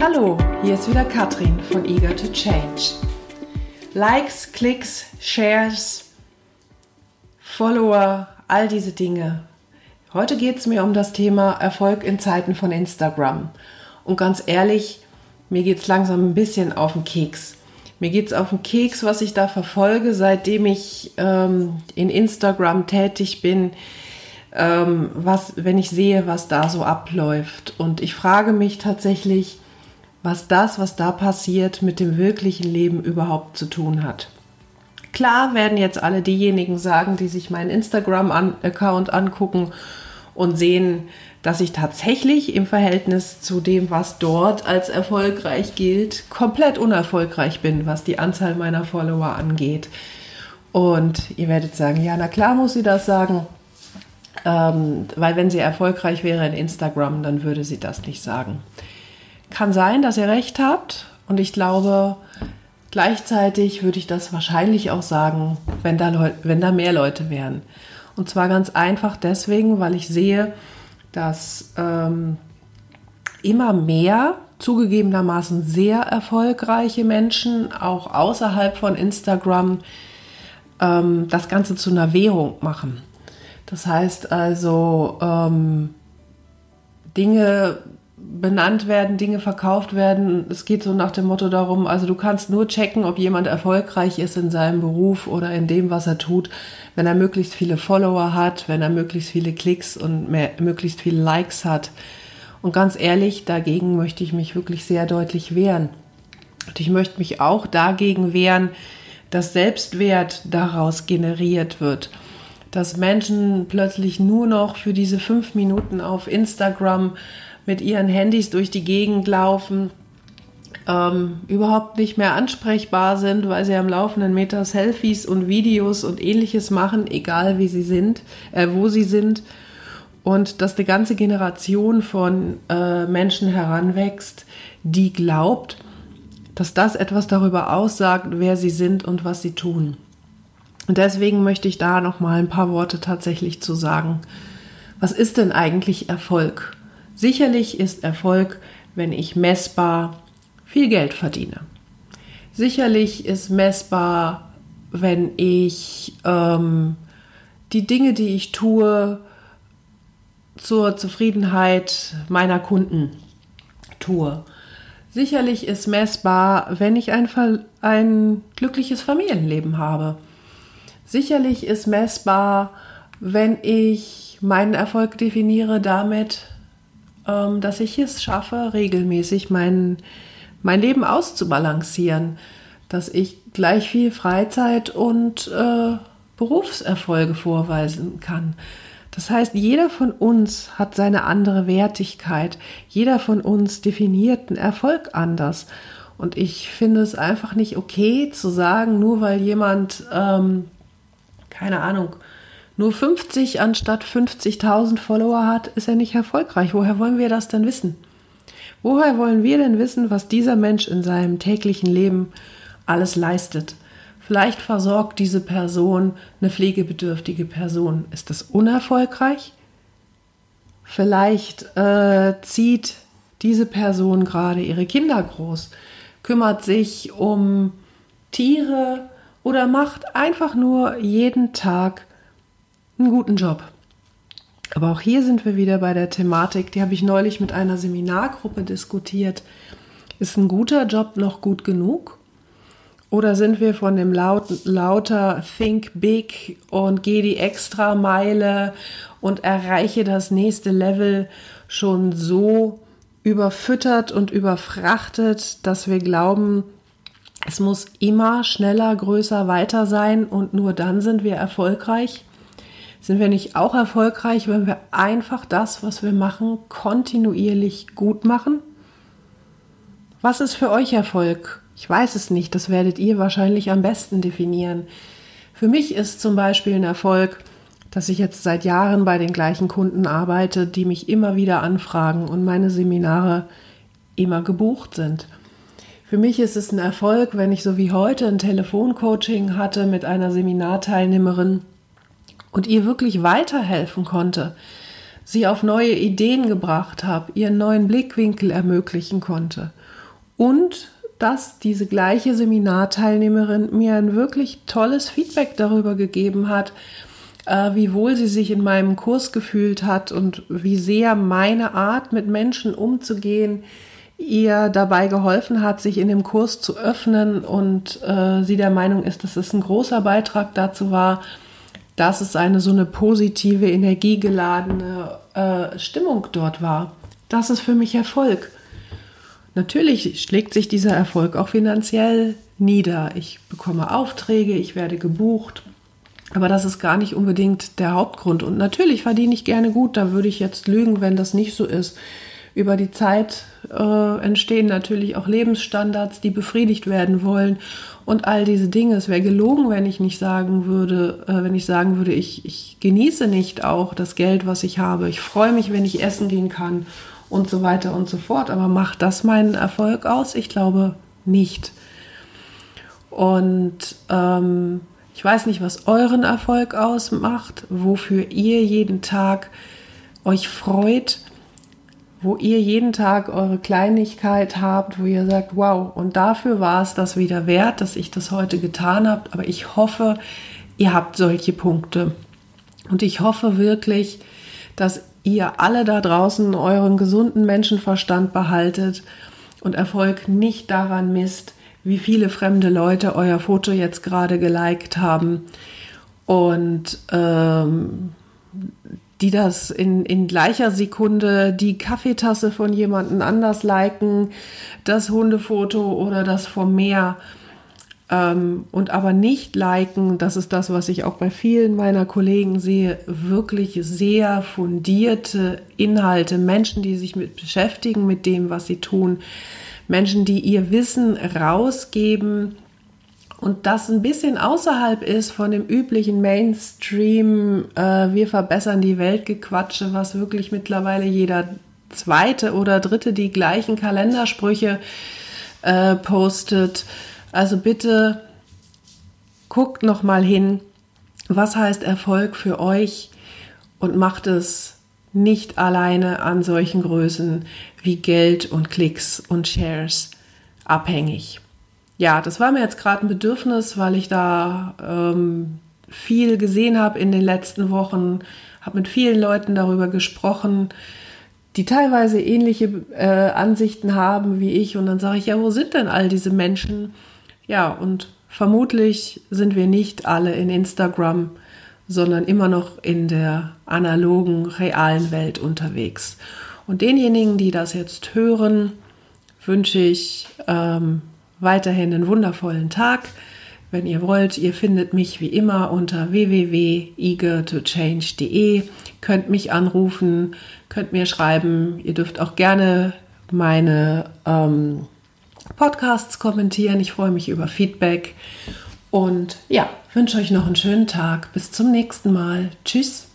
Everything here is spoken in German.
Hallo, hier ist wieder Katrin von Eager to Change. Likes, Klicks, Shares, Follower, all diese Dinge. Heute geht es mir um das Thema Erfolg in Zeiten von Instagram. Und ganz ehrlich, mir geht es langsam ein bisschen auf den Keks. Mir geht es auf den Keks, was ich da verfolge, seitdem ich ähm, in Instagram tätig bin, ähm, was, wenn ich sehe, was da so abläuft. Und ich frage mich tatsächlich, was das, was da passiert, mit dem wirklichen Leben überhaupt zu tun hat. Klar werden jetzt alle diejenigen sagen, die sich meinen Instagram-Account angucken und sehen, dass ich tatsächlich im Verhältnis zu dem, was dort als erfolgreich gilt, komplett unerfolgreich bin, was die Anzahl meiner Follower angeht. Und ihr werdet sagen, ja, na klar muss sie das sagen, ähm, weil wenn sie erfolgreich wäre in Instagram, dann würde sie das nicht sagen. Kann sein, dass ihr recht habt. Und ich glaube, gleichzeitig würde ich das wahrscheinlich auch sagen, wenn da, Leu wenn da mehr Leute wären. Und zwar ganz einfach deswegen, weil ich sehe, dass ähm, immer mehr zugegebenermaßen sehr erfolgreiche Menschen auch außerhalb von Instagram ähm, das Ganze zu einer Währung machen. Das heißt also, ähm, Dinge benannt werden, Dinge verkauft werden. Es geht so nach dem Motto darum, also du kannst nur checken, ob jemand erfolgreich ist in seinem Beruf oder in dem, was er tut, wenn er möglichst viele Follower hat, wenn er möglichst viele Klicks und mehr, möglichst viele Likes hat. Und ganz ehrlich, dagegen möchte ich mich wirklich sehr deutlich wehren. Und ich möchte mich auch dagegen wehren, dass Selbstwert daraus generiert wird dass Menschen plötzlich nur noch für diese fünf Minuten auf Instagram mit ihren Handys durch die Gegend laufen, ähm, überhaupt nicht mehr ansprechbar sind, weil sie am laufenden Meter Selfies und Videos und ähnliches machen, egal wie sie sind, äh, wo sie sind. Und dass eine ganze Generation von äh, Menschen heranwächst, die glaubt, dass das etwas darüber aussagt, wer sie sind und was sie tun. Und deswegen möchte ich da noch mal ein paar Worte tatsächlich zu sagen. Was ist denn eigentlich Erfolg? Sicherlich ist Erfolg, wenn ich messbar viel Geld verdiene. Sicherlich ist messbar, wenn ich ähm, die Dinge, die ich tue, zur Zufriedenheit meiner Kunden tue. Sicherlich ist messbar, wenn ich ein, ein glückliches Familienleben habe. Sicherlich ist messbar, wenn ich meinen Erfolg definiere damit, dass ich es schaffe, regelmäßig mein, mein Leben auszubalancieren, dass ich gleich viel Freizeit und äh, Berufserfolge vorweisen kann. Das heißt, jeder von uns hat seine andere Wertigkeit. Jeder von uns definiert einen Erfolg anders. Und ich finde es einfach nicht okay zu sagen, nur weil jemand, ähm, keine Ahnung, nur 50 anstatt 50.000 Follower hat, ist er nicht erfolgreich. Woher wollen wir das denn wissen? Woher wollen wir denn wissen, was dieser Mensch in seinem täglichen Leben alles leistet? Vielleicht versorgt diese Person eine pflegebedürftige Person. Ist das unerfolgreich? Vielleicht äh, zieht diese Person gerade ihre Kinder groß, kümmert sich um Tiere oder macht einfach nur jeden Tag einen guten Job. Aber auch hier sind wir wieder bei der Thematik, die habe ich neulich mit einer Seminargruppe diskutiert. Ist ein guter Job noch gut genug? Oder sind wir von dem laut, lauter Think Big und geh die extra Meile und erreiche das nächste Level schon so überfüttert und überfrachtet, dass wir glauben, es muss immer schneller, größer, weiter sein und nur dann sind wir erfolgreich? Sind wir nicht auch erfolgreich, wenn wir einfach das, was wir machen, kontinuierlich gut machen? Was ist für euch Erfolg? Ich weiß es nicht, das werdet ihr wahrscheinlich am besten definieren. Für mich ist zum Beispiel ein Erfolg, dass ich jetzt seit Jahren bei den gleichen Kunden arbeite, die mich immer wieder anfragen und meine Seminare immer gebucht sind. Für mich ist es ein Erfolg, wenn ich so wie heute ein Telefoncoaching hatte mit einer Seminarteilnehmerin, und ihr wirklich weiterhelfen konnte, sie auf neue Ideen gebracht habe, ihren neuen Blickwinkel ermöglichen konnte. und dass diese gleiche Seminarteilnehmerin mir ein wirklich tolles Feedback darüber gegeben hat, äh, wie wohl sie sich in meinem Kurs gefühlt hat und wie sehr meine Art, mit Menschen umzugehen, ihr dabei geholfen hat, sich in dem Kurs zu öffnen und äh, sie der Meinung ist, dass es ein großer Beitrag dazu war, dass es eine so eine positive, energiegeladene äh, Stimmung dort war. Das ist für mich Erfolg. Natürlich schlägt sich dieser Erfolg auch finanziell nieder. Ich bekomme Aufträge, ich werde gebucht. Aber das ist gar nicht unbedingt der Hauptgrund. Und natürlich verdiene ich gerne gut. Da würde ich jetzt lügen, wenn das nicht so ist. Über die Zeit äh, entstehen natürlich auch Lebensstandards, die befriedigt werden wollen und all diese Dinge. Es wäre gelogen, wenn ich nicht sagen würde, äh, wenn ich sagen würde, ich, ich genieße nicht auch das Geld, was ich habe. Ich freue mich, wenn ich essen gehen kann und so weiter und so fort. Aber macht das meinen Erfolg aus? Ich glaube nicht. Und ähm, ich weiß nicht, was euren Erfolg ausmacht, wofür ihr jeden Tag euch freut, wo ihr jeden Tag eure Kleinigkeit habt, wo ihr sagt, wow, und dafür war es das wieder wert, dass ich das heute getan habe. Aber ich hoffe, ihr habt solche Punkte. Und ich hoffe wirklich, dass ihr alle da draußen euren gesunden Menschenverstand behaltet und Erfolg nicht daran misst, wie viele fremde Leute euer Foto jetzt gerade geliked haben und ähm, die das in, in gleicher Sekunde die Kaffeetasse von jemandem anders liken, das Hundefoto oder das vom Meer ähm, und aber nicht liken, das ist das, was ich auch bei vielen meiner Kollegen sehe, wirklich sehr fundierte Inhalte, Menschen, die sich mit beschäftigen mit dem, was sie tun, Menschen, die ihr Wissen rausgeben und das ein bisschen außerhalb ist von dem üblichen Mainstream, äh, wir verbessern die Welt gequatsche, was wirklich mittlerweile jeder zweite oder dritte die gleichen Kalendersprüche äh, postet. Also bitte guckt noch mal hin, was heißt Erfolg für euch und macht es nicht alleine an solchen Größen wie Geld und Klicks und Shares abhängig. Ja, das war mir jetzt gerade ein Bedürfnis, weil ich da ähm, viel gesehen habe in den letzten Wochen, habe mit vielen Leuten darüber gesprochen, die teilweise ähnliche äh, Ansichten haben wie ich. Und dann sage ich, ja, wo sind denn all diese Menschen? Ja, und vermutlich sind wir nicht alle in Instagram, sondern immer noch in der analogen, realen Welt unterwegs. Und denjenigen, die das jetzt hören, wünsche ich ähm, weiterhin einen wundervollen Tag. Wenn ihr wollt, ihr findet mich wie immer unter www.eagertochange.de, könnt mich anrufen, könnt mir schreiben. Ihr dürft auch gerne meine ähm, Podcasts kommentieren. Ich freue mich über Feedback. Und ja, wünsche euch noch einen schönen Tag. Bis zum nächsten Mal. Tschüss.